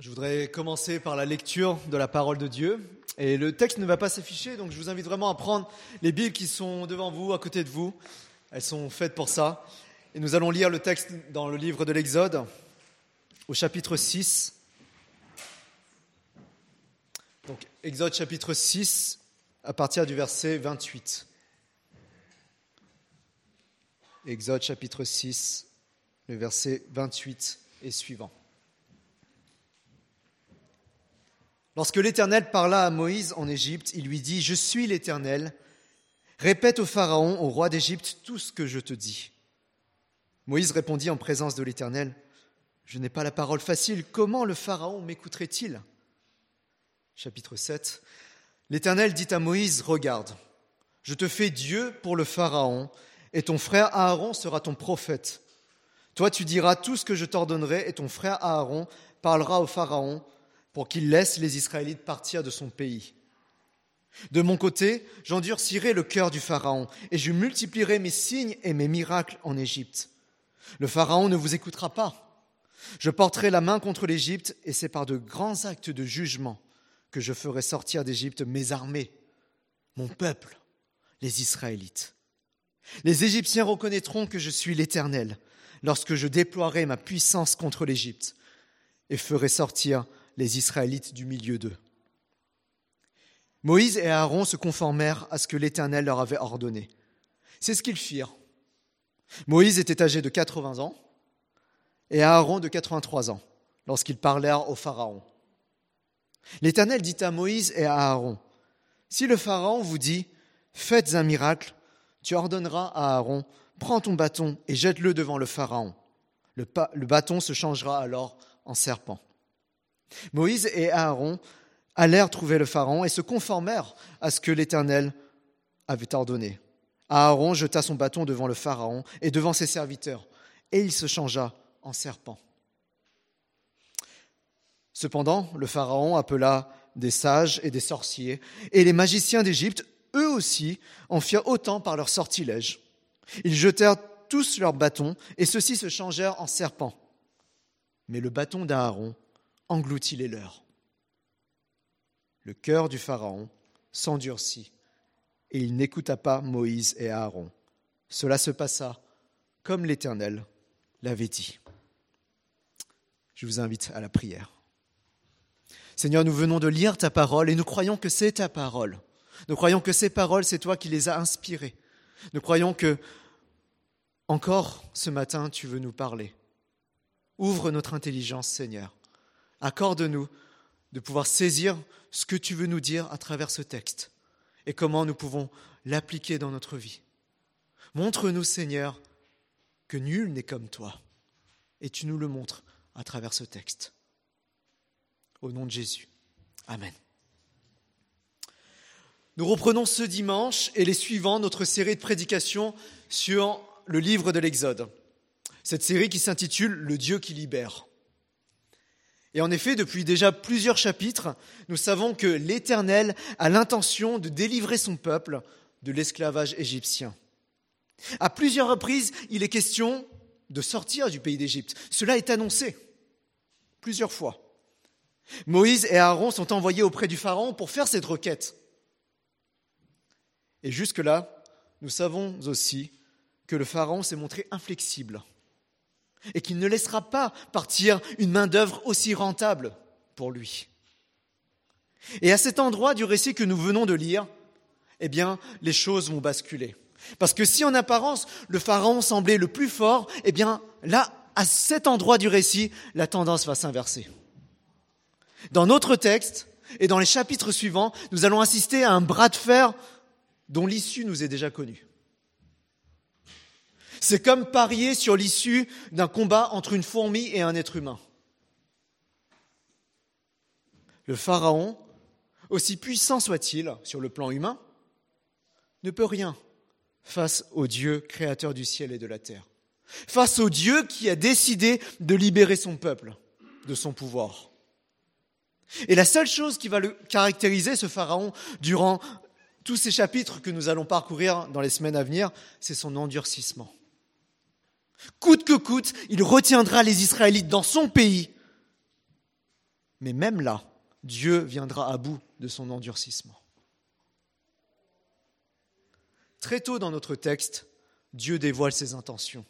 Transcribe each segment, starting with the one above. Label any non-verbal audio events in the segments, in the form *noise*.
Je voudrais commencer par la lecture de la parole de Dieu. Et le texte ne va pas s'afficher, donc je vous invite vraiment à prendre les Bibles qui sont devant vous, à côté de vous. Elles sont faites pour ça. Et nous allons lire le texte dans le livre de l'Exode, au chapitre 6. Donc, Exode chapitre 6, à partir du verset 28. Exode chapitre 6, le verset 28 et suivant. Lorsque l'Éternel parla à Moïse en Égypte, il lui dit, Je suis l'Éternel, répète au Pharaon, au roi d'Égypte, tout ce que je te dis. Moïse répondit en présence de l'Éternel, Je n'ai pas la parole facile, comment le Pharaon m'écouterait-il? Chapitre 7. L'Éternel dit à Moïse, Regarde, je te fais Dieu pour le Pharaon, et ton frère Aaron sera ton prophète. Toi tu diras tout ce que je t'ordonnerai, et ton frère Aaron parlera au Pharaon pour qu'il laisse les Israélites partir de son pays. De mon côté, j'endurcirai le cœur du Pharaon, et je multiplierai mes signes et mes miracles en Égypte. Le Pharaon ne vous écoutera pas. Je porterai la main contre l'Égypte, et c'est par de grands actes de jugement que je ferai sortir d'Égypte mes armées, mon peuple, les Israélites. Les Égyptiens reconnaîtront que je suis l'Éternel lorsque je déploierai ma puissance contre l'Égypte et ferai sortir les Israélites du milieu d'eux. Moïse et Aaron se conformèrent à ce que l'Éternel leur avait ordonné. C'est ce qu'ils firent. Moïse était âgé de 80 ans et Aaron de 83 ans lorsqu'ils parlèrent au Pharaon. L'Éternel dit à Moïse et à Aaron, Si le Pharaon vous dit, Faites un miracle, tu ordonneras à Aaron, Prends ton bâton et jette-le devant le Pharaon. Le, bâton se changera alors en serpent. Moïse et Aaron allèrent trouver le Pharaon et se conformèrent à ce que l'Éternel avait ordonné. Aaron jeta son bâton devant le Pharaon et devant ses serviteurs, et il se changea en serpent. Cependant, le Pharaon appela des sages et des sorciers, et les magiciens d'Égypte, eux aussi, en firent autant par leurs sortilèges. Ils jetèrent tous leurs bâtons, et ceux-ci se changèrent en serpents. Mais le bâton d'Aaron engloutit les leurs. Le cœur du Pharaon s'endurcit et il n'écouta pas Moïse et Aaron. Cela se passa comme l'Éternel l'avait dit. Je vous invite à la prière. Seigneur, nous venons de lire ta parole et nous croyons que c'est ta parole. Nous croyons que ces paroles, c'est toi qui les as inspirées. Nous croyons que, encore ce matin, tu veux nous parler. Ouvre notre intelligence, Seigneur, Accorde-nous de pouvoir saisir ce que tu veux nous dire à travers ce texte et comment nous pouvons l'appliquer dans notre vie. Montre-nous, Seigneur, que nul n'est comme toi et tu nous le montres à travers ce texte. Au nom de Jésus. Amen. Nous reprenons ce dimanche et les suivants notre série de prédications sur le livre de l'Exode. Cette série qui s'intitule Le Dieu qui libère. Et en effet, depuis déjà plusieurs chapitres, nous savons que l'Éternel a l'intention de délivrer son peuple de l'esclavage égyptien. À plusieurs reprises, il est question de sortir du pays d'Égypte. Cela est annoncé plusieurs fois. Moïse et Aaron sont envoyés auprès du Pharaon pour faire cette requête. Et jusque-là, nous savons aussi que le Pharaon s'est montré inflexible et qu'il ne laissera pas partir une main-d'œuvre aussi rentable pour lui. Et à cet endroit du récit que nous venons de lire, eh bien, les choses vont basculer. Parce que si en apparence le pharaon semblait le plus fort, eh bien, là, à cet endroit du récit, la tendance va s'inverser. Dans notre texte et dans les chapitres suivants, nous allons assister à un bras de fer dont l'issue nous est déjà connue. C'est comme parier sur l'issue d'un combat entre une fourmi et un être humain. Le Pharaon, aussi puissant soit-il sur le plan humain, ne peut rien face au Dieu créateur du ciel et de la terre, face au Dieu qui a décidé de libérer son peuple de son pouvoir. Et la seule chose qui va le caractériser, ce Pharaon, durant tous ces chapitres que nous allons parcourir dans les semaines à venir, c'est son endurcissement. Coûte que coûte, il retiendra les Israélites dans son pays Mais même là, Dieu viendra à bout de son endurcissement. Très tôt dans notre texte, Dieu dévoile ses intentions.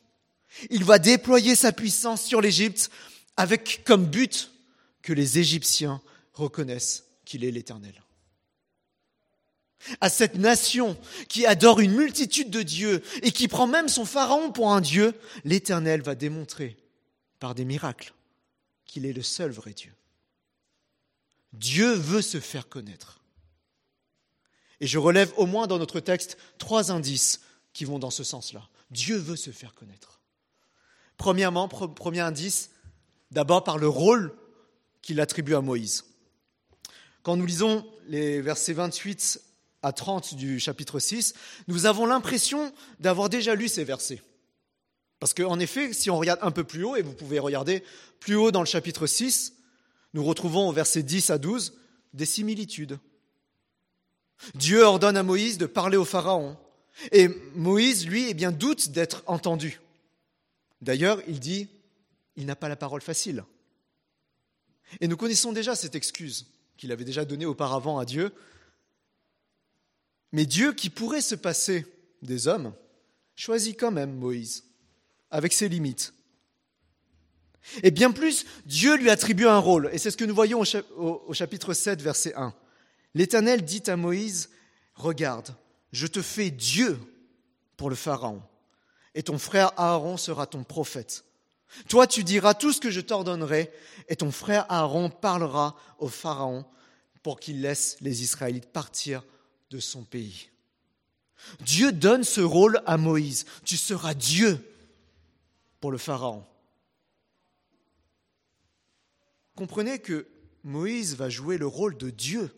Il va déployer sa puissance sur l'Égypte avec comme but que les Égyptiens reconnaissent qu'il est l'Éternel. À cette nation qui adore une multitude de dieux et qui prend même son pharaon pour un dieu, l'Éternel va démontrer par des miracles qu'il est le seul vrai Dieu. Dieu veut se faire connaître. Et je relève au moins dans notre texte trois indices qui vont dans ce sens-là. Dieu veut se faire connaître. Premièrement, premier indice, d'abord par le rôle qu'il attribue à Moïse. Quand nous lisons les versets 28 à 30 du chapitre 6, nous avons l'impression d'avoir déjà lu ces versets. Parce qu'en effet, si on regarde un peu plus haut, et vous pouvez regarder plus haut dans le chapitre 6, nous retrouvons au verset 10 à 12 des similitudes. Dieu ordonne à Moïse de parler au Pharaon. Et Moïse, lui, eh bien, doute d'être entendu. D'ailleurs, il dit, il n'a pas la parole facile. Et nous connaissons déjà cette excuse qu'il avait déjà donnée auparavant à Dieu. Mais Dieu, qui pourrait se passer des hommes, choisit quand même Moïse, avec ses limites. Et bien plus, Dieu lui attribue un rôle, et c'est ce que nous voyons au chapitre 7, verset 1. L'Éternel dit à Moïse, Regarde, je te fais Dieu pour le Pharaon, et ton frère Aaron sera ton prophète. Toi, tu diras tout ce que je t'ordonnerai, et ton frère Aaron parlera au Pharaon pour qu'il laisse les Israélites partir de son pays. Dieu donne ce rôle à Moïse. Tu seras Dieu pour le Pharaon. Comprenez que Moïse va jouer le rôle de Dieu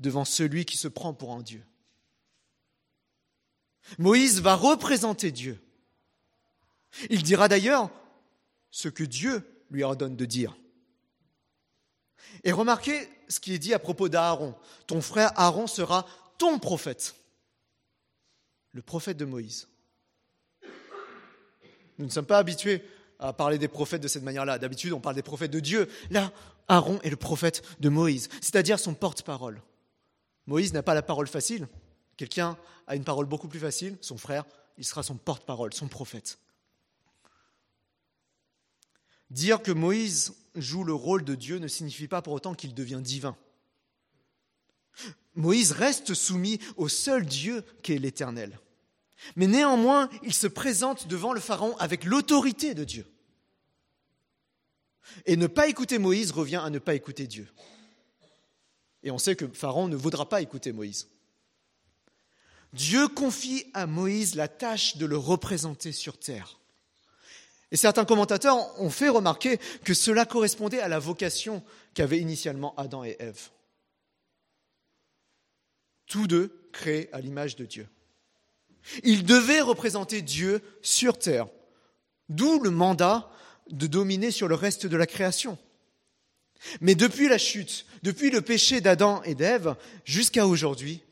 devant celui qui se prend pour un Dieu. Moïse va représenter Dieu. Il dira d'ailleurs ce que Dieu lui ordonne de dire. Et remarquez ce qui est dit à propos d'Aaron. Ton frère Aaron sera ton prophète, le prophète de Moïse. Nous ne sommes pas habitués à parler des prophètes de cette manière-là. D'habitude, on parle des prophètes de Dieu. Là, Aaron est le prophète de Moïse, c'est-à-dire son porte-parole. Moïse n'a pas la parole facile. Quelqu'un a une parole beaucoup plus facile, son frère, il sera son porte-parole, son prophète. Dire que Moïse joue le rôle de Dieu ne signifie pas pour autant qu'il devient divin. Moïse reste soumis au seul Dieu qui est l'Éternel. Mais néanmoins, il se présente devant le Pharaon avec l'autorité de Dieu. Et ne pas écouter Moïse revient à ne pas écouter Dieu. Et on sait que Pharaon ne voudra pas écouter Moïse. Dieu confie à Moïse la tâche de le représenter sur terre. Et certains commentateurs ont fait remarquer que cela correspondait à la vocation qu'avaient initialement Adam et Ève. Tous deux créés à l'image de Dieu. Ils devaient représenter Dieu sur terre, d'où le mandat de dominer sur le reste de la création. Mais depuis la chute, depuis le péché d'Adam et d'Ève, jusqu'à aujourd'hui,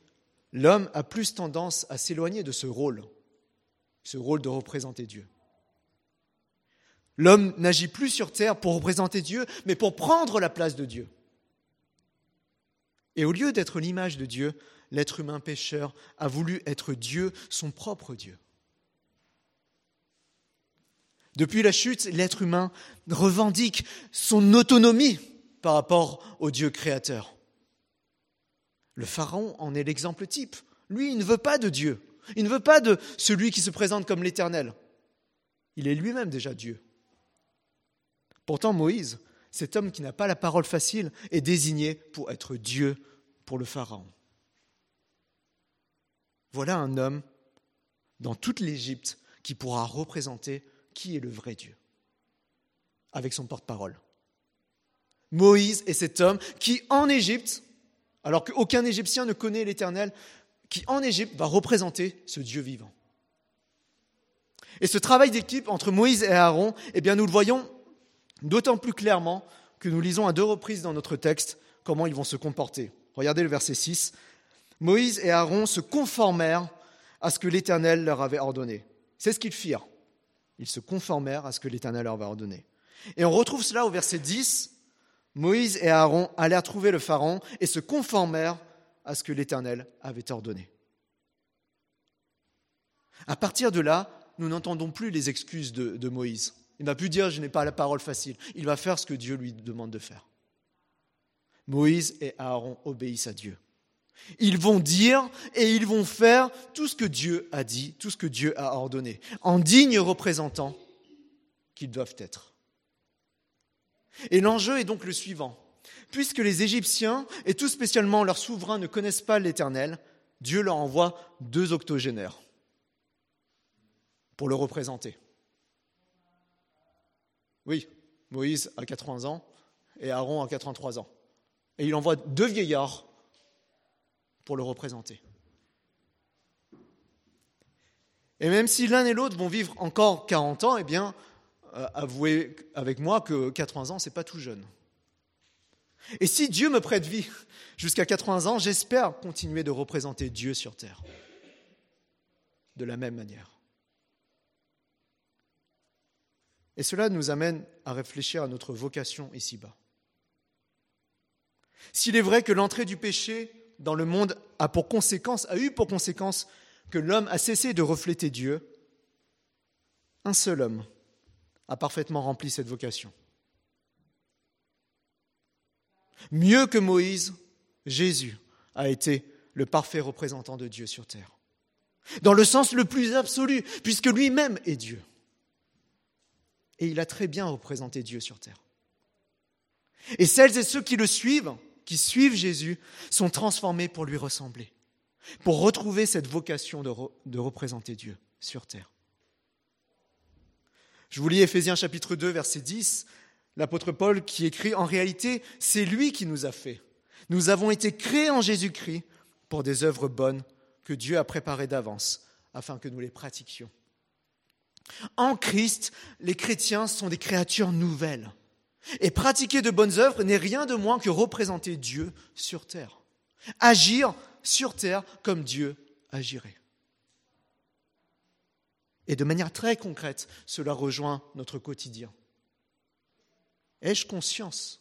l'homme a plus tendance à s'éloigner de ce rôle, ce rôle de représenter Dieu. L'homme n'agit plus sur terre pour représenter Dieu, mais pour prendre la place de Dieu. Et au lieu d'être l'image de Dieu, l'être humain pécheur a voulu être Dieu, son propre Dieu. Depuis la chute, l'être humain revendique son autonomie par rapport au Dieu créateur. Le Pharaon en est l'exemple type. Lui, il ne veut pas de Dieu. Il ne veut pas de celui qui se présente comme l'Éternel. Il est lui-même déjà Dieu. Pourtant, Moïse, cet homme qui n'a pas la parole facile, est désigné pour être Dieu pour le Pharaon. Voilà un homme dans toute l'Égypte qui pourra représenter qui est le vrai Dieu, avec son porte-parole. Moïse est cet homme qui, en Égypte, alors qu'aucun Égyptien ne connaît l'Éternel, qui, en Égypte, va représenter ce Dieu vivant. Et ce travail d'équipe entre Moïse et Aaron, eh bien, nous le voyons d'autant plus clairement que nous lisons à deux reprises dans notre texte comment ils vont se comporter. Regardez le verset 6. Moïse et Aaron se conformèrent à ce que l'Éternel leur avait ordonné. C'est ce qu'ils firent. Ils se conformèrent à ce que l'Éternel leur avait ordonné. Et on retrouve cela au verset 10 Moïse et Aaron allèrent trouver le Pharaon et se conformèrent à ce que l'Éternel avait ordonné. À partir de là, nous n'entendons plus les excuses de, Moïse. Il n'a plus dire je n'ai pas la parole facile. Il va faire ce que Dieu lui demande de faire. Moïse et Aaron obéissent à Dieu. Ils vont dire et ils vont faire tout ce que Dieu a dit, tout ce que Dieu a ordonné, en dignes représentants qu'ils doivent être. Et l'enjeu est donc le suivant. Puisque les Égyptiens, et tout spécialement leurs souverains, ne connaissent pas l'Éternel, Dieu leur envoie deux octogénaires pour le représenter. Oui, Moïse a 80 ans et Aaron a 83 ans. Et il envoie deux vieillards pour le représenter. Et même si l'un et l'autre vont vivre encore 40 ans, eh bien, euh, avouez avec moi que 80 ans, ce n'est pas tout jeune. Et si Dieu me prête vie jusqu'à 80 ans, j'espère continuer de représenter Dieu sur terre de la même manière. Et cela nous amène à réfléchir à notre vocation ici-bas. S'il est vrai que l'entrée du péché dans le monde a pour conséquence, a eu pour conséquence que l'homme a cessé de refléter Dieu, un seul homme a parfaitement rempli cette vocation. Mieux que Moïse, Jésus a été le parfait représentant de Dieu sur terre. Dans le sens le plus absolu, puisque lui-même est Dieu. Et il a très bien représenté Dieu sur terre. Et celles et ceux qui le suivent, qui suivent Jésus, sont transformés pour lui ressembler, pour retrouver cette vocation de, représenter Dieu sur terre. Je vous lis Éphésiens chapitre 2, verset 10, l'apôtre Paul qui écrit, En réalité, c'est lui qui nous a fait. Nous avons été créés en Jésus-Christ pour des œuvres bonnes que Dieu a préparées d'avance afin que nous les pratiquions. En Christ, les chrétiens sont des créatures nouvelles. Et pratiquer de bonnes œuvres n'est rien de moins que représenter Dieu sur terre. Agir sur terre comme Dieu agirait. Et de manière très concrète, cela rejoint notre quotidien. Ai-je conscience?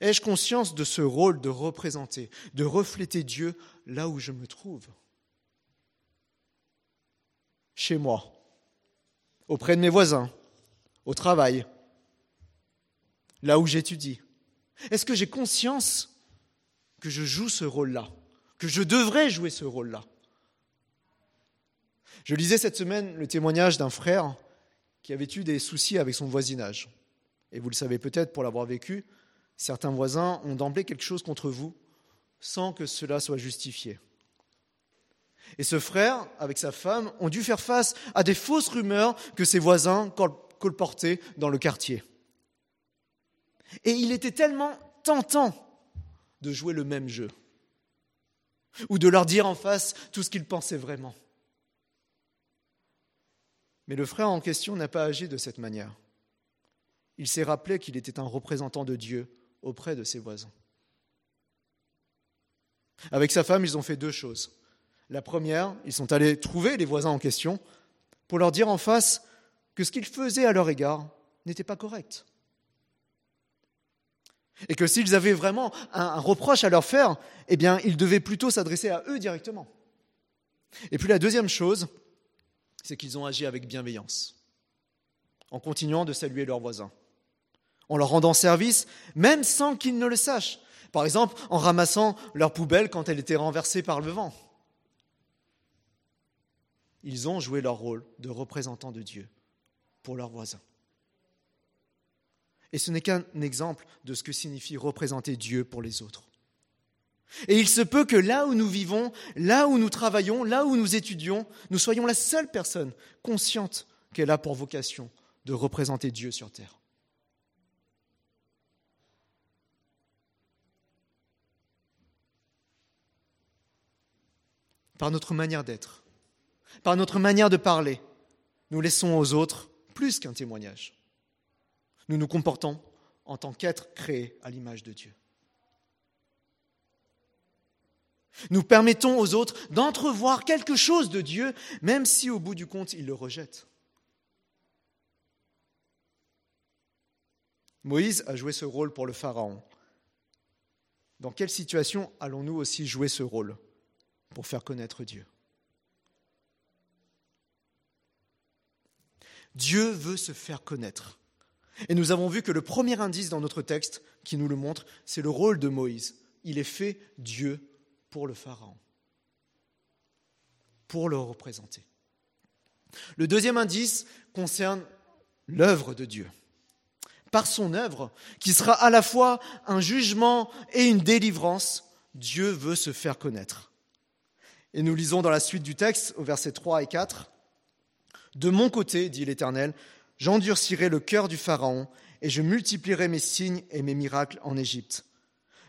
Ai-je conscience de ce rôle de représenter, de refléter Dieu là où je me trouve? Chez moi, auprès de mes voisins, au travail, là où j'étudie Est-ce que j'ai conscience que je joue ce rôle-là, que je devrais jouer ce rôle-là? Je lisais cette semaine le témoignage d'un frère qui avait eu des soucis avec son voisinage. Et vous le savez peut-être pour l'avoir vécu, certains voisins ont d'emblée quelque chose contre vous sans que cela soit justifié. Et ce frère, avec sa femme, ont dû faire face à des fausses rumeurs que ses voisins colportaient dans le quartier. Et il était tellement tentant de jouer le même jeu, ou de leur dire en face tout ce qu'ils pensaient vraiment. Mais le frère en question n'a pas agi de cette manière. Il s'est rappelé qu'il était un représentant de Dieu auprès de ses voisins. Avec sa femme, ils ont fait deux choses. La première, ils sont allés trouver les voisins en question pour leur dire en face que ce qu'ils faisaient à leur égard n'était pas correct. Et que s'ils avaient vraiment un, reproche à leur faire, eh bien, ils devaient plutôt s'adresser à eux directement. Et puis la deuxième chose, c'est qu'ils ont agi avec bienveillance, en continuant de saluer leurs voisins, en leur rendant service, même sans qu'ils ne le sachent. Par exemple, en ramassant leur poubelle quand elle était renversée par le vent ils ont joué leur rôle de représentants de Dieu pour leurs voisins. Et ce n'est qu'un exemple de ce que signifie représenter Dieu pour les autres. Et il se peut que là où nous vivons, là où nous travaillons, là où nous étudions, nous soyons la seule personne consciente qu'elle a pour vocation de représenter Dieu sur terre. Par notre manière d'être, par notre manière de parler, nous laissons aux autres plus qu'un témoignage. Nous nous comportons en tant qu'êtres créés à l'image de Dieu. Nous permettons aux autres d'entrevoir quelque chose de Dieu, même si au bout du compte, ils le rejettent. Moïse a joué ce rôle pour le Pharaon. Dans quelle situation allons-nous aussi jouer ce rôle pour faire connaître Dieu? Dieu veut se faire connaître. Et nous avons vu que le premier indice dans notre texte qui nous le montre, c'est le rôle de Moïse. Il est fait Dieu pour le Pharaon, pour le représenter. Le deuxième indice concerne l'œuvre de Dieu. Par son œuvre, qui sera à la fois un jugement et une délivrance, Dieu veut se faire connaître. Et nous lisons dans la suite du texte, au verset 3 et 4, De mon côté, dit l'Éternel, j'endurcirai le cœur du Pharaon, et je multiplierai mes signes et mes miracles en Égypte.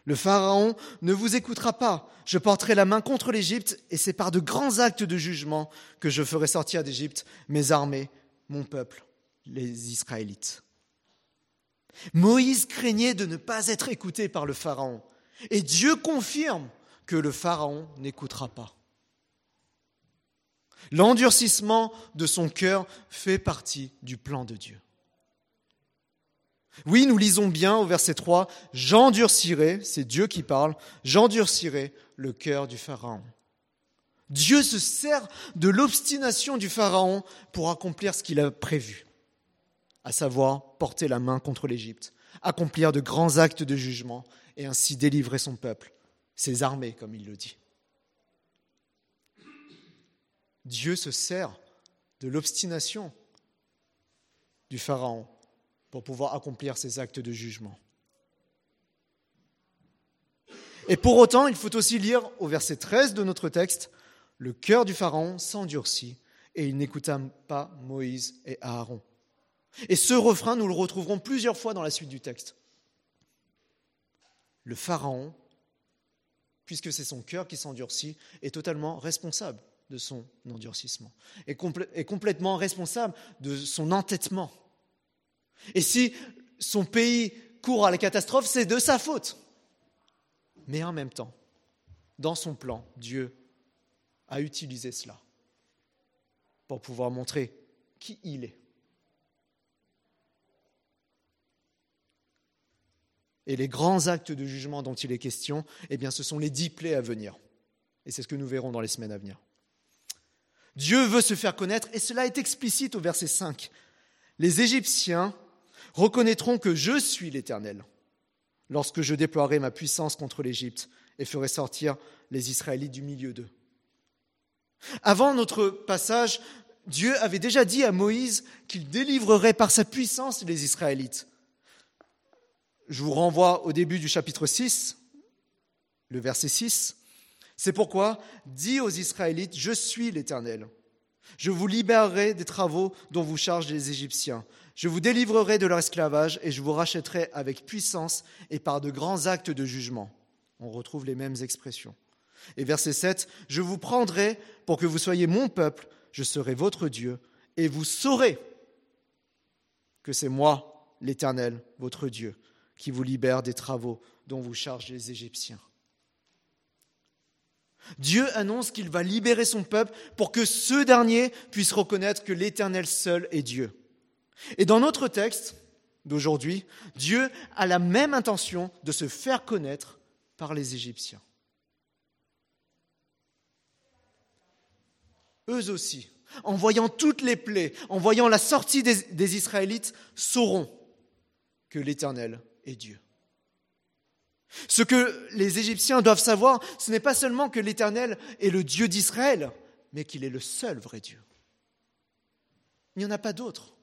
Le Pharaon ne vous écoutera pas. Je porterai la main contre l'Égypte, et c'est par de grands actes de jugement que je ferai sortir d'Égypte mes armées, mon peuple, les Israélites. Moïse craignait de ne pas être écouté par le Pharaon, et Dieu confirme que le Pharaon n'écoutera pas. L'endurcissement de son cœur fait partie du plan de Dieu. Oui, nous lisons bien au verset 3, J'endurcirai, c'est Dieu qui parle, j'endurcirai le cœur du Pharaon. Dieu se sert de l'obstination du Pharaon pour accomplir ce qu'il a prévu, à savoir porter la main contre l'Égypte, accomplir de grands actes de jugement et ainsi délivrer son peuple, ses armées, comme il le dit. Dieu se sert de l'obstination du Pharaon pour pouvoir accomplir ses actes de jugement. Et pour autant, il faut aussi lire au verset 13 de notre texte, le cœur du Pharaon s'endurcit et il n'écouta pas Moïse et Aaron. Et ce refrain, nous le retrouverons plusieurs fois dans la suite du texte. Le Pharaon, puisque c'est son cœur qui s'endurcit, est totalement responsable de son endurcissement, est, complètement responsable de son entêtement. Et si son pays court à la catastrophe, c'est de sa faute. Mais en même temps, dans son plan, Dieu a utilisé cela pour pouvoir montrer qui il est. Et les grands actes de jugement dont il est question, eh bien, ce sont les dix plaies à venir. Et c'est ce que nous verrons dans les semaines à venir. Dieu veut se faire connaître, et cela est explicite au verset 5. Les Égyptiens reconnaîtront que je suis l'Éternel lorsque je déploierai ma puissance contre l'Égypte et ferai sortir les Israélites du milieu d'eux. Avant notre passage, Dieu avait déjà dit à Moïse qu'il délivrerait par sa puissance les Israélites. Je vous renvoie au début du chapitre 6, le verset 6. C'est pourquoi, dis aux Israélites, je suis l'Éternel. Je vous libérerai des travaux dont vous chargent les Égyptiens. Je vous délivrerai de leur esclavage et je vous rachèterai avec puissance et par de grands actes de jugement. On retrouve les mêmes expressions. Et verset 7, je vous prendrai pour que vous soyez mon peuple, je serai votre Dieu, et vous saurez que c'est moi, l'Éternel, votre Dieu, qui vous libère des travaux dont vous chargent les Égyptiens. Dieu annonce qu'il va libérer son peuple pour que ce dernier puisse reconnaître que l'Éternel seul est Dieu. Et dans notre texte d'aujourd'hui, Dieu a la même intention de se faire connaître par les Égyptiens. Eux aussi, en voyant toutes les plaies, en voyant la sortie des, Israélites, sauront que l'Éternel est Dieu. Ce que les Égyptiens doivent savoir, ce n'est pas seulement que l'Éternel est le Dieu d'Israël, mais qu'il est le seul vrai Dieu. Il n'y en a pas d'autre.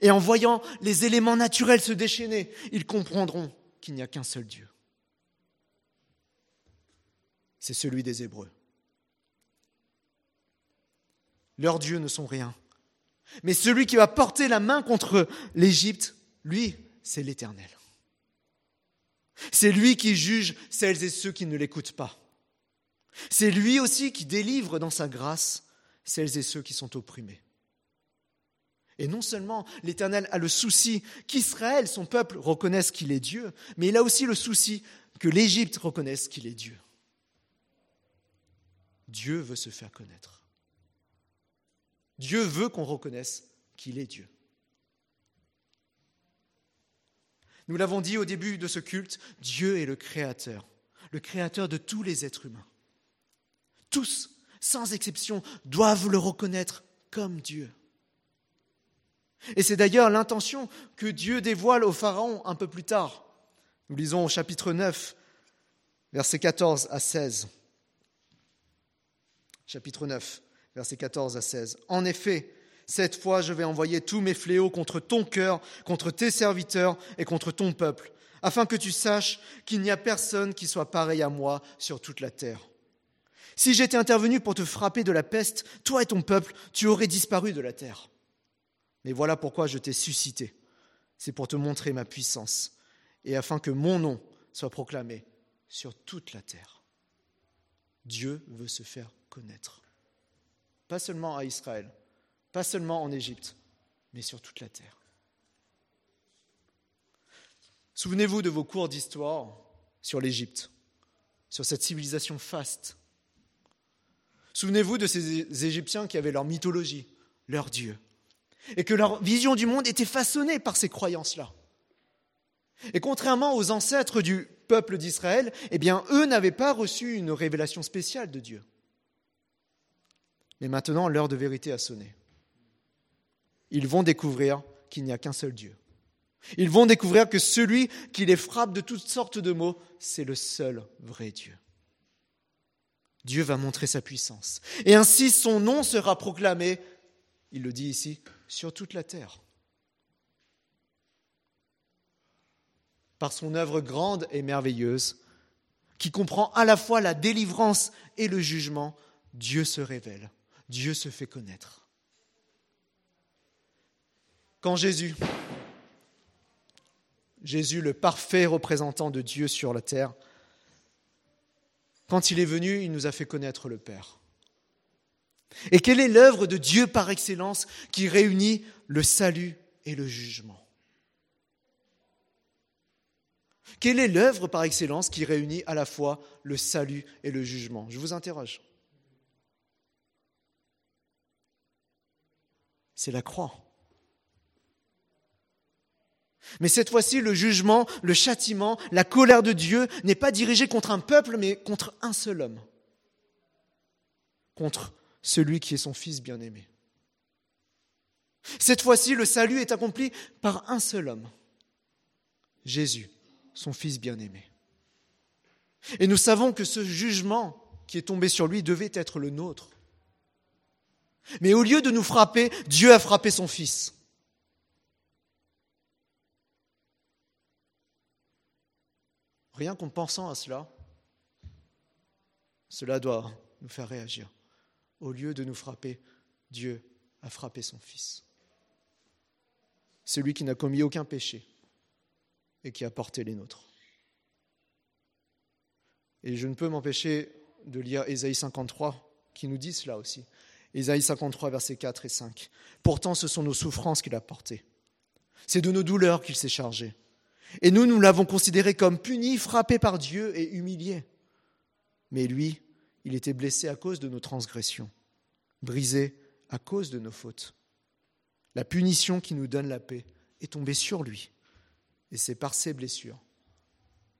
Et en voyant les éléments naturels se déchaîner, ils comprendront qu'il n'y a qu'un seul Dieu. C'est celui des Hébreux. Leurs dieux ne sont rien. Mais celui qui va porter la main contre l'Égypte, lui, c'est l'Éternel. C'est lui qui juge celles et ceux qui ne l'écoutent pas. C'est lui aussi qui délivre dans sa grâce celles et ceux qui sont opprimés. Et non seulement l'Éternel a le souci qu'Israël, son peuple, reconnaisse qu'il est Dieu, mais il a aussi le souci que l'Égypte reconnaisse qu'il est Dieu. Dieu veut se faire connaître. Dieu veut qu'on reconnaisse qu'il est Dieu. Nous l'avons dit au début de ce culte, Dieu est le Créateur, le Créateur de tous les êtres humains. Tous, sans exception, doivent le reconnaître comme Dieu. Et c'est d'ailleurs l'intention que Dieu dévoile au Pharaon un peu plus tard. Nous lisons au chapitre 9, versets 14 à 16. Chapitre 9, versets 14 à 16. En effet, cette fois je vais envoyer tous mes fléaux contre ton cœur, contre tes serviteurs et contre ton peuple, afin que tu saches qu'il n'y a personne qui soit pareil à moi sur toute la terre. Si j'étais intervenu pour te frapper de la peste, toi et ton peuple, tu aurais disparu de la terre. Mais voilà pourquoi je t'ai suscité. C'est pour te montrer ma puissance et afin que mon nom soit proclamé sur toute la terre. Dieu veut se faire connaître. Pas seulement à Israël, pas seulement en Égypte, mais sur toute la terre. Souvenez-vous de vos cours d'histoire sur l'Égypte, sur cette civilisation faste. Souvenez-vous de ces Égyptiens qui avaient leur mythologie, leur Dieu, et que leur vision du monde était façonnée par ces croyances-là. Et contrairement aux ancêtres du peuple d'Israël, eh bien, eux n'avaient pas reçu une révélation spéciale de Dieu. Mais maintenant, l'heure de vérité a sonné. Ils vont découvrir qu'il n'y a qu'un seul Dieu. Ils vont découvrir que celui qui les frappe de toutes sortes de maux, c'est le seul vrai Dieu. Dieu va montrer sa puissance. Et ainsi son nom sera proclamé, il le dit ici, sur toute la terre. Par son œuvre grande et merveilleuse, qui comprend à la fois la délivrance et le jugement, Dieu se révèle, Dieu se fait connaître. Quand Jésus, Jésus le parfait représentant de Dieu sur la terre, quand il est venu, il nous a fait connaître le Père. Et quelle est l'œuvre de Dieu par excellence qui réunit le salut et le jugement? Quelle est l'œuvre par excellence qui réunit à la fois le salut et le jugement? Je vous interroge. C'est la croix. Mais cette fois-ci, le jugement, le châtiment, la colère de Dieu n'est pas dirigé contre un peuple, mais contre un seul homme. Contre celui qui est son Fils bien-aimé. Cette fois-ci, le salut est accompli par un seul homme, Jésus, son Fils bien-aimé. Et nous savons que ce jugement qui est tombé sur lui devait être le nôtre. Mais au lieu de nous frapper, Dieu a frappé son Fils. Rien qu'en pensant à cela, cela doit nous faire réagir. Au lieu de nous frapper, Dieu a frappé son Fils. Celui qui n'a commis aucun péché et qui a porté les nôtres. Et je ne peux m'empêcher de lire Ésaïe 53 qui nous dit cela aussi. Ésaïe 53, versets 4 et 5. Pourtant, ce sont nos souffrances qu'il a portées. C'est de nos douleurs qu'il s'est chargé. Et nous, nous l'avons considéré comme puni, frappé par Dieu et humilié. Mais lui, il était blessé à cause de nos transgressions, brisé à cause de nos fautes. La punition qui nous donne la paix est tombée sur lui. Et c'est par ses blessures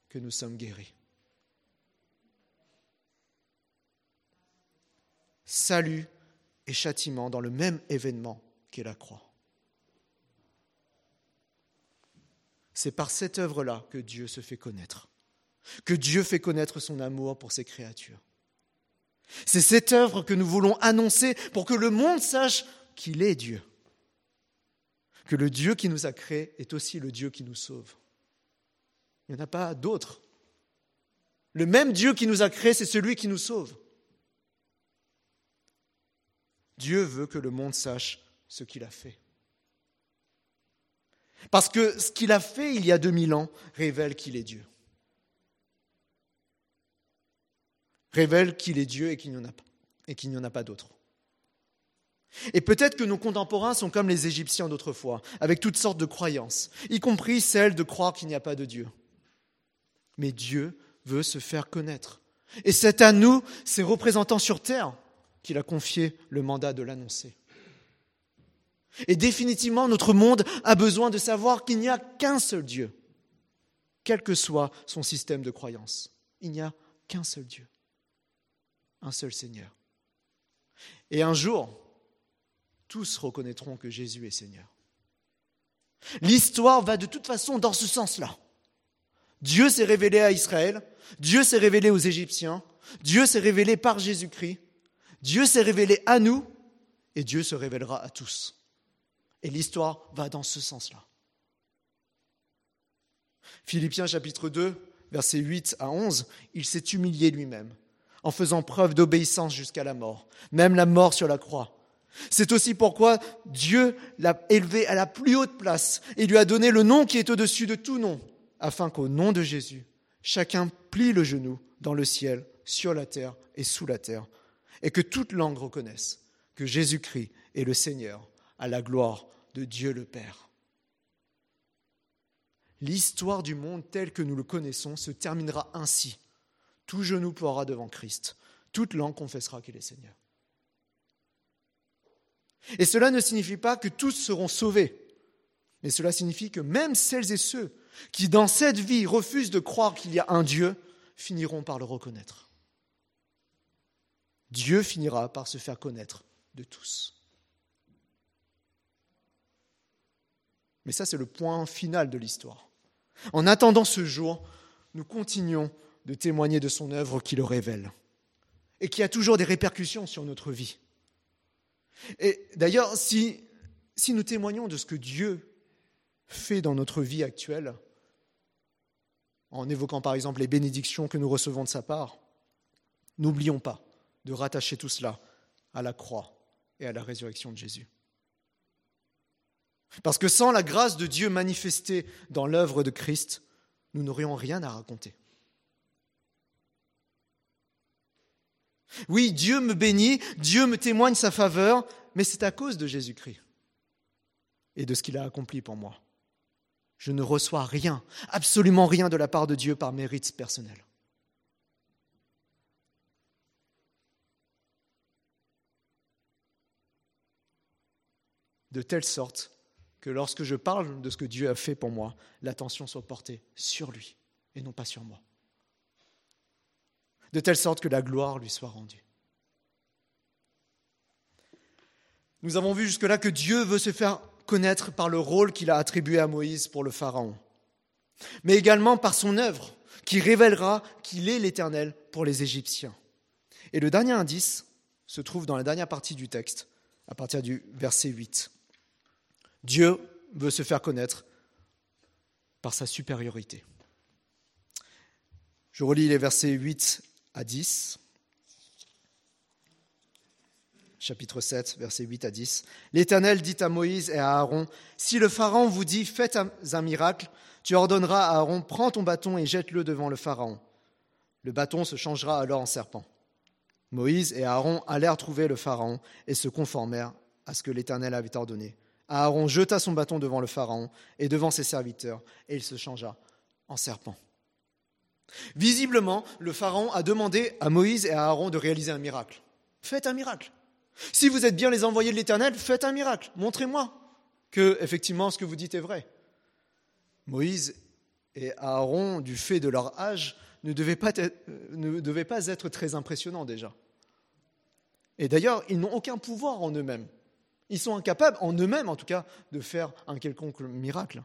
que nous sommes guéris. Salut et châtiment dans le même événement qu'est la croix. C'est par cette œuvre-là que Dieu se fait connaître, que Dieu fait connaître son amour pour ses créatures. C'est cette œuvre que nous voulons annoncer pour que le monde sache qu'il est Dieu, que le Dieu qui nous a créés est aussi le Dieu qui nous sauve. Il n'y en a pas d'autre. Le même Dieu qui nous a créés, c'est celui qui nous sauve. Dieu veut que le monde sache ce qu'il a fait. Parce que ce qu'il a fait il y a 2000 ans révèle qu'il est Dieu. Révèle qu'il est Dieu et qu'il n'y en a pas, et qu'il n'y en a pas d'autre. Et peut-être que nos contemporains sont comme les Égyptiens d'autrefois, avec toutes sortes de croyances, y compris celle de croire qu'il n'y a pas de Dieu. Mais Dieu veut se faire connaître. Et c'est à nous, ses représentants sur terre, qu'il a confié le mandat de l'annoncer. Et définitivement, notre monde a besoin de savoir qu'il n'y a qu'un seul Dieu, quel que soit son système de croyance. Il n'y a qu'un seul Dieu, un seul Seigneur. Et un jour, tous reconnaîtront que Jésus est Seigneur. L'histoire va de toute façon dans ce sens-là. Dieu s'est révélé à Israël, Dieu s'est révélé aux Égyptiens, Dieu s'est révélé par Jésus-Christ, Dieu s'est révélé à nous, et Dieu se révélera à tous. Et l'histoire va dans ce sens-là. Philippiens chapitre 2, versets 8 à 11, il s'est humilié lui-même, en faisant preuve d'obéissance jusqu'à la mort, même la mort sur la croix. C'est aussi pourquoi Dieu l'a élevé à la plus haute place et lui a donné le nom qui est au-dessus de tout nom, afin qu'au nom de Jésus, chacun plie le genou dans le ciel, sur la terre et sous la terre, et que toute langue reconnaisse que Jésus-Christ est le Seigneur, à la gloire de Dieu le Père. L'histoire du monde tel que nous le connaissons se terminera ainsi. Tout genou pourra devant Christ, toute langue confessera qu'il est Seigneur. Et cela ne signifie pas que tous seront sauvés, mais cela signifie que même celles et ceux qui, dans cette vie, refusent de croire qu'il y a un Dieu, finiront par le reconnaître. Dieu finira par se faire connaître de tous. Mais ça, c'est le point final de l'histoire. En attendant ce jour, nous continuons de témoigner de son œuvre qui le révèle et qui a toujours des répercussions sur notre vie. Et d'ailleurs, si, nous témoignons de ce que Dieu fait dans notre vie actuelle, en évoquant par exemple les bénédictions que nous recevons de sa part, n'oublions pas de rattacher tout cela à la croix et à la résurrection de Jésus. Parce que sans la grâce de Dieu manifestée dans l'œuvre de Christ, nous n'aurions rien à raconter. Oui, Dieu me bénit, Dieu me témoigne sa faveur, mais c'est à cause de Jésus-Christ et de ce qu'il a accompli pour moi. Je ne reçois rien, absolument rien de la part de Dieu par mérite personnel. De telle sorte que lorsque je parle de ce que Dieu a fait pour moi, l'attention soit portée sur lui et non pas sur moi. De telle sorte que la gloire lui soit rendue. Nous avons vu jusque-là que Dieu veut se faire connaître par le rôle qu'il a attribué à Moïse pour le Pharaon, mais également par son œuvre qui révélera qu'il est l'Éternel pour les Égyptiens. Et le dernier indice se trouve dans la dernière partie du texte, à partir du verset 8. Dieu veut se faire connaître par sa supériorité. Je relis les versets 8 à 10. Chapitre 7, versets 8 à 10. L'Éternel dit à Moïse et à Aaron, Si le Pharaon vous dit, faites un miracle, tu ordonneras à Aaron, prends ton bâton et jette-le devant le Pharaon. Le bâton se changera alors en serpent. Moïse et Aaron allèrent trouver le Pharaon et se conformèrent à ce que l'Éternel avait ordonné. Aaron jeta son bâton devant le Pharaon et devant ses serviteurs, et il se changea en serpent. Visiblement, le Pharaon a demandé à Moïse et à Aaron de réaliser un miracle. Faites un miracle. Si vous êtes bien les envoyés de l'Éternel, faites un miracle. Montrez-moi que, effectivement, ce que vous dites est vrai. Moïse et Aaron, du fait de leur âge, ne devaient pas être, ne devaient pas être très impressionnants déjà. Et d'ailleurs, ils n'ont aucun pouvoir en eux-mêmes. Ils sont incapables, en eux-mêmes en tout cas, de faire un quelconque miracle.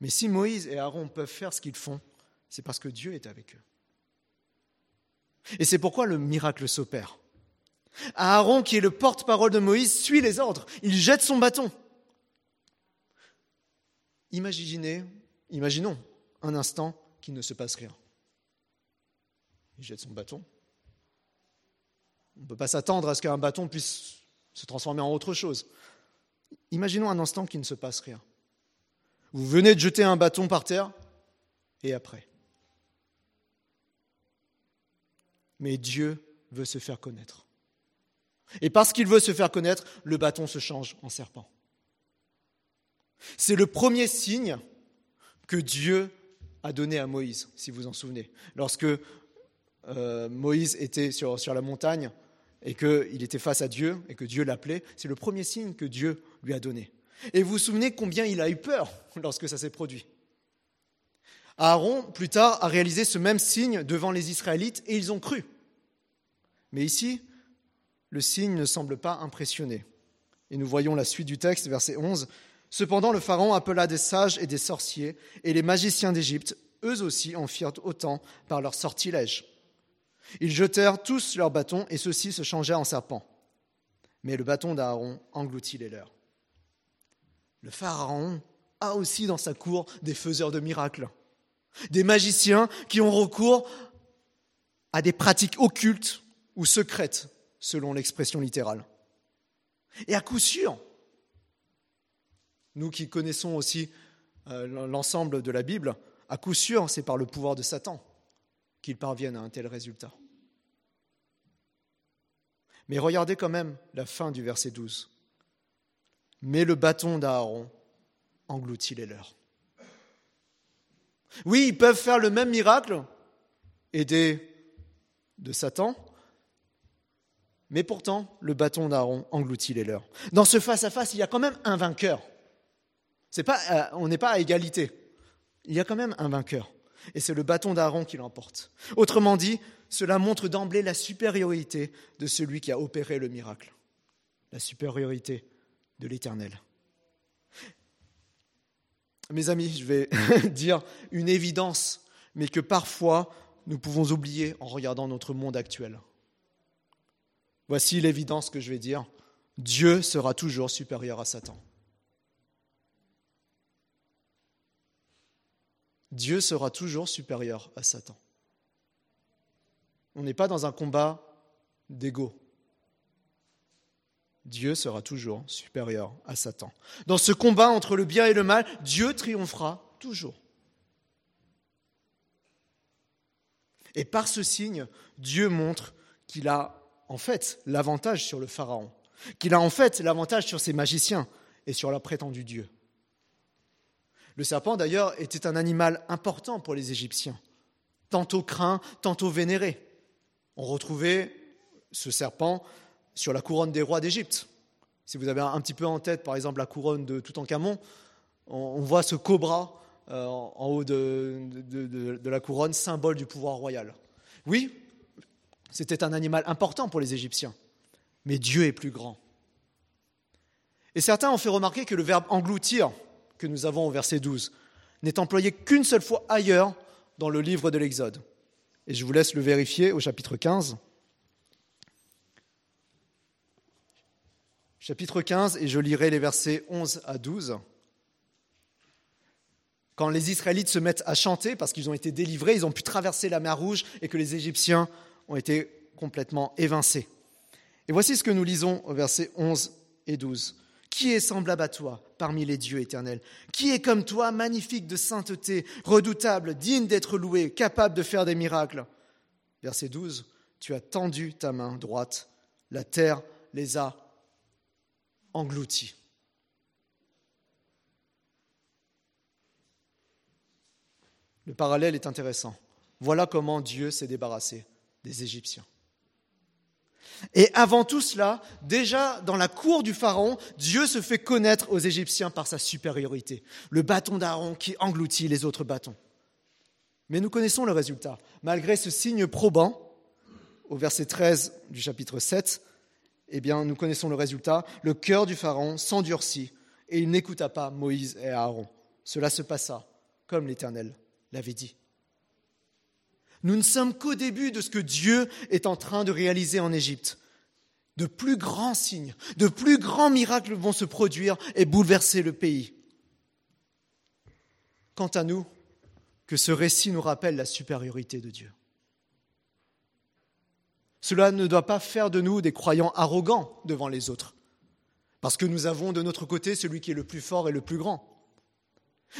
Mais si Moïse et Aaron peuvent faire ce qu'ils font, c'est parce que Dieu est avec eux. Et c'est pourquoi le miracle s'opère. Aaron, qui est le porte-parole de Moïse, suit les ordres. Il jette son bâton. Imaginez, imaginons un instant qu'il ne se passe rien. Il jette son bâton. On ne peut pas s'attendre à ce qu'un bâton puisse se transformer en autre chose. Imaginons un instant qu'il ne se passe rien. Vous venez de jeter un bâton par terre, et après. Mais Dieu veut se faire connaître. Et parce qu'il veut se faire connaître, le bâton se change en serpent. C'est le premier signe que Dieu a donné à Moïse, si vous en souvenez. Lorsque euh, Moïse était sur, sur la montagne et qu'il était face à Dieu et que Dieu l'appelait, c'est le premier signe que Dieu lui a donné. Et vous vous souvenez combien il a eu peur *laughs* lorsque ça s'est produit? Aaron, plus tard, a réalisé ce même signe devant les Israélites et ils ont cru. Mais ici, le signe ne semble pas impressionner. Et nous voyons la suite du texte, verset 11. Cependant, le Pharaon appela des sages et des sorciers, et les magiciens d'Égypte, eux aussi, en firent autant par leur sortilège. Ils jetèrent tous leurs bâtons, et ceux-ci se changèrent en serpents. Mais le bâton d'Aaron engloutit les leurs. Le Pharaon a aussi dans sa cour des faiseurs de miracles, des magiciens qui ont recours à des pratiques occultes ou secrètes, selon l'expression littérale. Et à coup sûr, nous qui connaissons aussi euh, l'ensemble de la Bible, à coup sûr, c'est par le pouvoir de Satan qu'ils parviennent à un tel résultat. Mais regardez quand même la fin du verset 12. Mais le bâton d'Aaron engloutit les leurs. Oui, ils peuvent faire le même miracle, aidés de Satan, mais pourtant, le bâton d'Aaron engloutit les leurs. Dans ce face-à-face, il y a quand même un vainqueur. Euh, on n'est pas à égalité. Il y a quand même un vainqueur. Et c'est le bâton d'Aaron qui l'emporte. Autrement dit, cela montre d'emblée la supériorité de celui qui a opéré le miracle. La supériorité de l'Éternel. Mes amis, je vais *laughs* dire une évidence, mais que parfois nous pouvons oublier en regardant notre monde actuel. Voici l'évidence que je vais dire. Dieu sera toujours supérieur à Satan. Dieu sera toujours supérieur à Satan. On n'est pas dans un combat d'ego. Dieu sera toujours supérieur à Satan. Dans ce combat entre le bien et le mal, Dieu triomphera toujours. Et par ce signe, Dieu montre qu'il a en fait l'avantage sur le Pharaon, qu'il a en fait l'avantage sur ses magiciens et sur leur prétendu Dieu. Le serpent, d'ailleurs, était un animal important pour les Égyptiens, tantôt craint, tantôt vénéré. On retrouvait ce serpent sur la couronne des rois d'Égypte. Si vous avez un petit peu en tête, par exemple, la couronne de Toutankhamon, on voit ce cobra euh, en haut de, de, la couronne, symbole du pouvoir royal. Oui, c'était un animal important pour les Égyptiens, mais Dieu est plus grand. Et certains ont fait remarquer que le verbe engloutir, que nous avons au verset 12, n'est employé qu'une seule fois ailleurs dans le livre de l'Exode. Et je vous laisse le vérifier au chapitre 15. Chapitre 15, et je lirai les versets 11 à 12. Quand les Israélites se mettent à chanter parce qu'ils ont été délivrés, ils ont pu traverser la mer Rouge et que les Égyptiens ont été complètement évincés. Et voici ce que nous lisons au verset 11 et 12. Qui est semblable à toi parmi les dieux éternels? Qui est comme toi, magnifique de sainteté, redoutable, digne d'être loué, capable de faire des miracles? Verset 12. Tu as tendu ta main droite, la terre les a engloutis. Le parallèle est intéressant. Voilà comment Dieu s'est débarrassé des Égyptiens. Et avant tout cela, déjà dans la cour du Pharaon, Dieu se fait connaître aux Égyptiens par sa supériorité, le bâton d'Aaron qui engloutit les autres bâtons. Mais nous connaissons le résultat. Malgré ce signe probant, au verset 13 du chapitre 7, eh bien, nous connaissons le résultat. Le cœur du Pharaon s'endurcit et il n'écouta pas Moïse et Aaron. Cela se passa comme l'Éternel l'avait dit. Nous ne sommes qu'au début de ce que Dieu est en train de réaliser en Égypte. De plus grands signes, de plus grands miracles vont se produire et bouleverser le pays. Quant à nous, que ce récit nous rappelle la supériorité de Dieu. Cela ne doit pas faire de nous des croyants arrogants devant les autres, parce que nous avons de notre côté celui qui est le plus fort et le plus grand.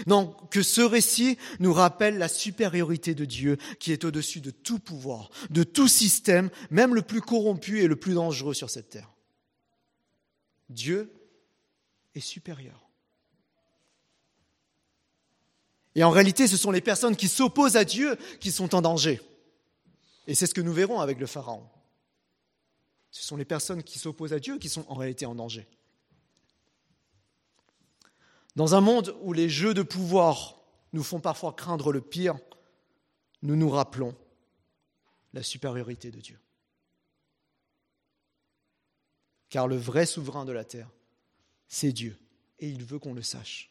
Non, que ce récit nous rappelle la supériorité de Dieu qui est au-dessus de tout pouvoir, de tout système, même le plus corrompu et le plus dangereux sur cette terre. Dieu est supérieur. Et en réalité, ce sont les personnes qui s'opposent à Dieu qui sont en danger. Et c'est ce que nous verrons avec le Pharaon. Ce sont les personnes qui s'opposent à Dieu qui sont en réalité en danger. Dans un monde où les jeux de pouvoir nous font parfois craindre le pire, nous nous rappelons la supériorité de Dieu. Car le vrai souverain de la terre, c'est Dieu, et il veut qu'on le sache.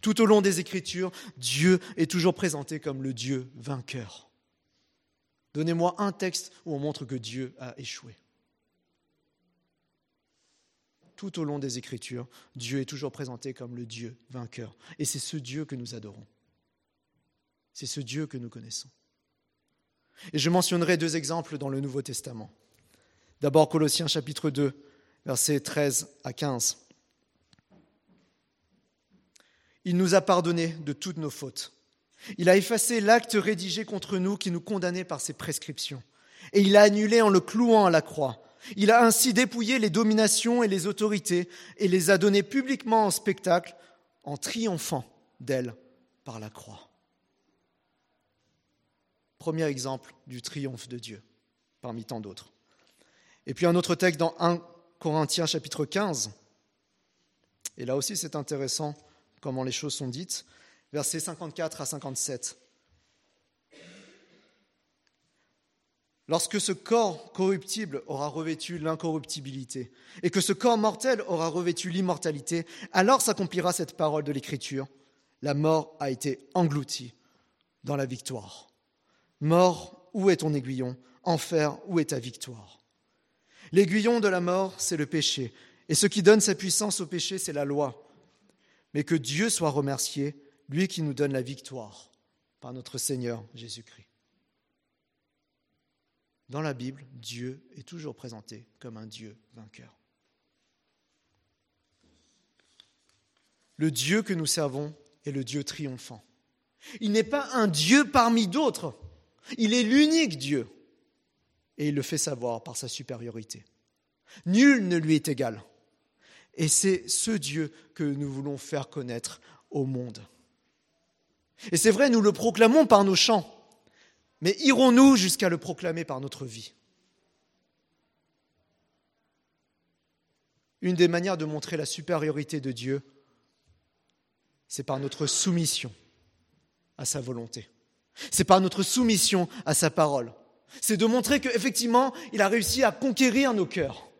Tout au long des Écritures, Dieu est toujours présenté comme le Dieu vainqueur. Donnez-moi un texte où on montre que Dieu a échoué. Tout au long des Écritures, Dieu est toujours présenté comme le Dieu vainqueur. Et c'est ce Dieu que nous adorons. C'est ce Dieu que nous connaissons. Et je mentionnerai deux exemples dans le Nouveau Testament. D'abord Colossiens chapitre 2, versets 13 à 15. Il nous a pardonné de toutes nos fautes. Il a effacé l'acte rédigé contre nous qui nous condamnait par ses prescriptions. Et il a annulé en le clouant à la croix. Il a ainsi dépouillé les dominations et les autorités et les a données publiquement en spectacle en triomphant d'elles par la croix. Premier exemple du triomphe de Dieu, parmi tant d'autres. Et puis un autre texte dans 1 Corinthiens chapitre 15. Et là aussi c'est intéressant comment les choses sont dites. Versets 54 à 57. Lorsque ce corps corruptible aura revêtu l'incorruptibilité et que ce corps mortel aura revêtu l'immortalité, alors s'accomplira cette parole de l'Écriture. La mort a été engloutie dans la victoire. Mort, où est ton aiguillon? Enfer, où est ta victoire? L'aiguillon de la mort, c'est le péché. Et ce qui donne sa puissance au péché, c'est la loi. Mais que Dieu soit remercié, lui qui nous donne la victoire par notre Seigneur Jésus-Christ. Dans la Bible, Dieu est toujours présenté comme un Dieu vainqueur. Le Dieu que nous servons est le Dieu triomphant. Il n'est pas un Dieu parmi d'autres. Il est l'unique Dieu. Et il le fait savoir par sa supériorité. Nul ne lui est égal. Et c'est ce Dieu que nous voulons faire connaître au monde. Et c'est vrai, nous le proclamons par nos chants, mais irons-nous jusqu'à le proclamer par notre vie? Une des manières de montrer la supériorité de Dieu, c'est par notre soumission à sa volonté. C'est par notre soumission à sa parole. C'est de montrer qu'effectivement, il a réussi à conquérir nos cœurs.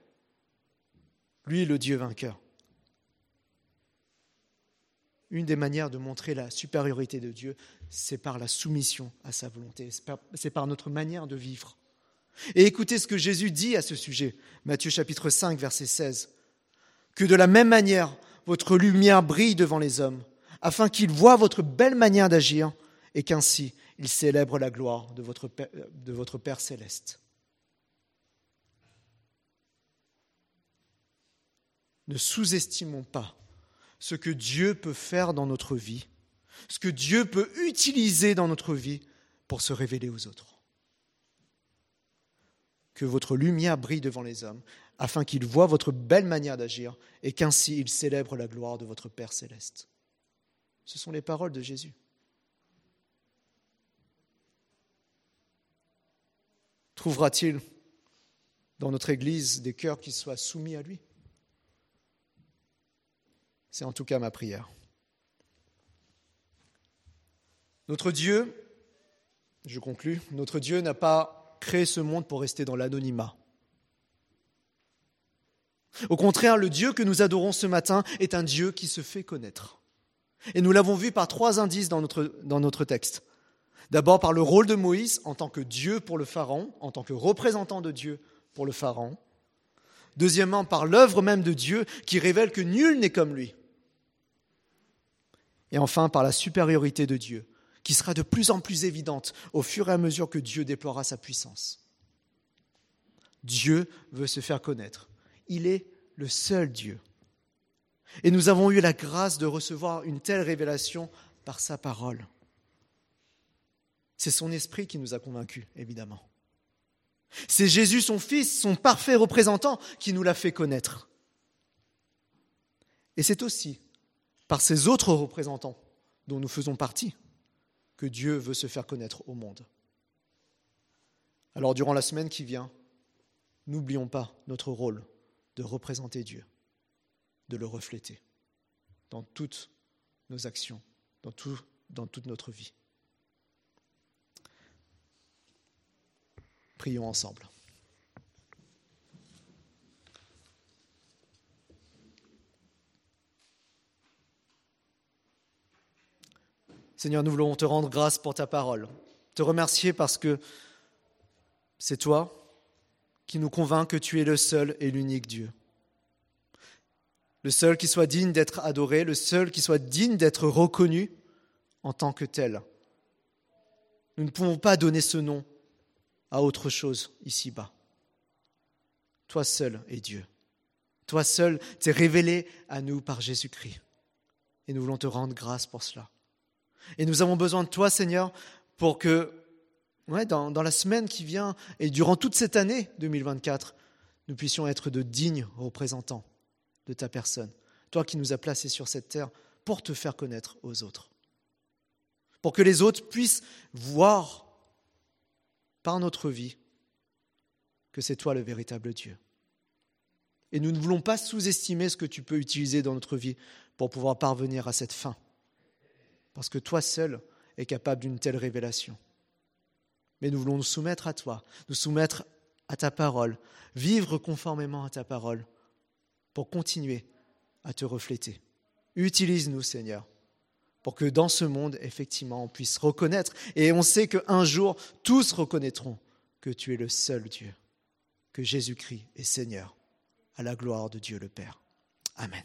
Lui, le Dieu vainqueur. Une des manières de montrer la supériorité de Dieu, c'est par la soumission à sa volonté, c'est par notre manière de vivre. Et écoutez ce que Jésus dit à ce sujet, Matthieu chapitre 5, verset 16. Que de la même manière, votre lumière brille devant les hommes, afin qu'ils voient votre belle manière d'agir et qu'ainsi ils célèbrent la gloire de votre de votre Père céleste. Ne sous-estimons pas ce que Dieu peut faire dans notre vie, ce que Dieu peut utiliser dans notre vie pour se révéler aux autres. Que votre lumière brille devant les hommes, afin qu'ils voient votre belle manière d'agir et qu'ainsi ils célèbrent la gloire de votre Père céleste. Ce sont les paroles de Jésus. Trouvera-t-il dans notre Église des cœurs qui soient soumis à lui? C'est en tout cas ma prière. Notre Dieu, je conclus, notre Dieu n'a pas créé ce monde pour rester dans l'anonymat. Au contraire, le Dieu que nous adorons ce matin est un Dieu qui se fait connaître. Et nous l'avons vu par trois indices dans notre, dans notre texte. D'abord par le rôle de Moïse en tant que Dieu pour le Pharaon, en tant que représentant de Dieu pour le Pharaon. Deuxièmement, par l'œuvre même de Dieu qui révèle que nul n'est comme lui. Et enfin, par la supériorité de Dieu, qui sera de plus en plus évidente au fur et à mesure que Dieu déploiera sa puissance. Dieu veut se faire connaître. Il est le seul Dieu. Et nous avons eu la grâce de recevoir une telle révélation par sa parole. C'est son esprit qui nous a convaincus, évidemment. C'est Jésus, son Fils, son parfait représentant, qui nous l'a fait connaître. Et c'est aussi par ces autres représentants dont nous faisons partie que Dieu veut se faire connaître au monde. Alors durant la semaine qui vient, n'oublions pas notre rôle de représenter Dieu, de le refléter dans toute nos actions, dans toute notre vie. Prions ensemble. Seigneur, nous voulons te rendre grâce pour ta parole, te remercier parce que c'est toi qui nous convainc que tu es le seul et l'unique Dieu. Le seul qui soit digne d'être adoré, le seul qui soit digne d'être reconnu en tant que tel. Nous ne pouvons pas donner ce nom à autre chose ici-bas. Toi seul es Dieu. Toi seul t'es révélé à nous par Jésus-Christ. Et nous voulons te rendre grâce pour cela. Et nous avons besoin de toi, Seigneur, pour que, dans la semaine qui vient et durant toute cette année 2024, nous puissions être de dignes représentants de ta personne. Toi qui nous as placés sur cette terre pour te faire connaître aux autres. Pour que les autres puissent voir par notre vie que c'est toi le véritable Dieu. Et nous ne voulons pas sous-estimer ce que tu peux utiliser dans notre vie pour pouvoir parvenir à cette fin parce que toi seul es capable d'une telle révélation. Mais nous voulons nous soumettre à toi, nous soumettre à ta parole, vivre conformément à ta parole pour continuer à te refléter. Utilise-nous, Seigneur, pour que dans ce monde, effectivement, on puisse reconnaître, et on sait qu'un jour, tous reconnaîtront que tu es le seul Dieu, que Jésus-Christ est Seigneur, à la gloire de Dieu le Père. Amen.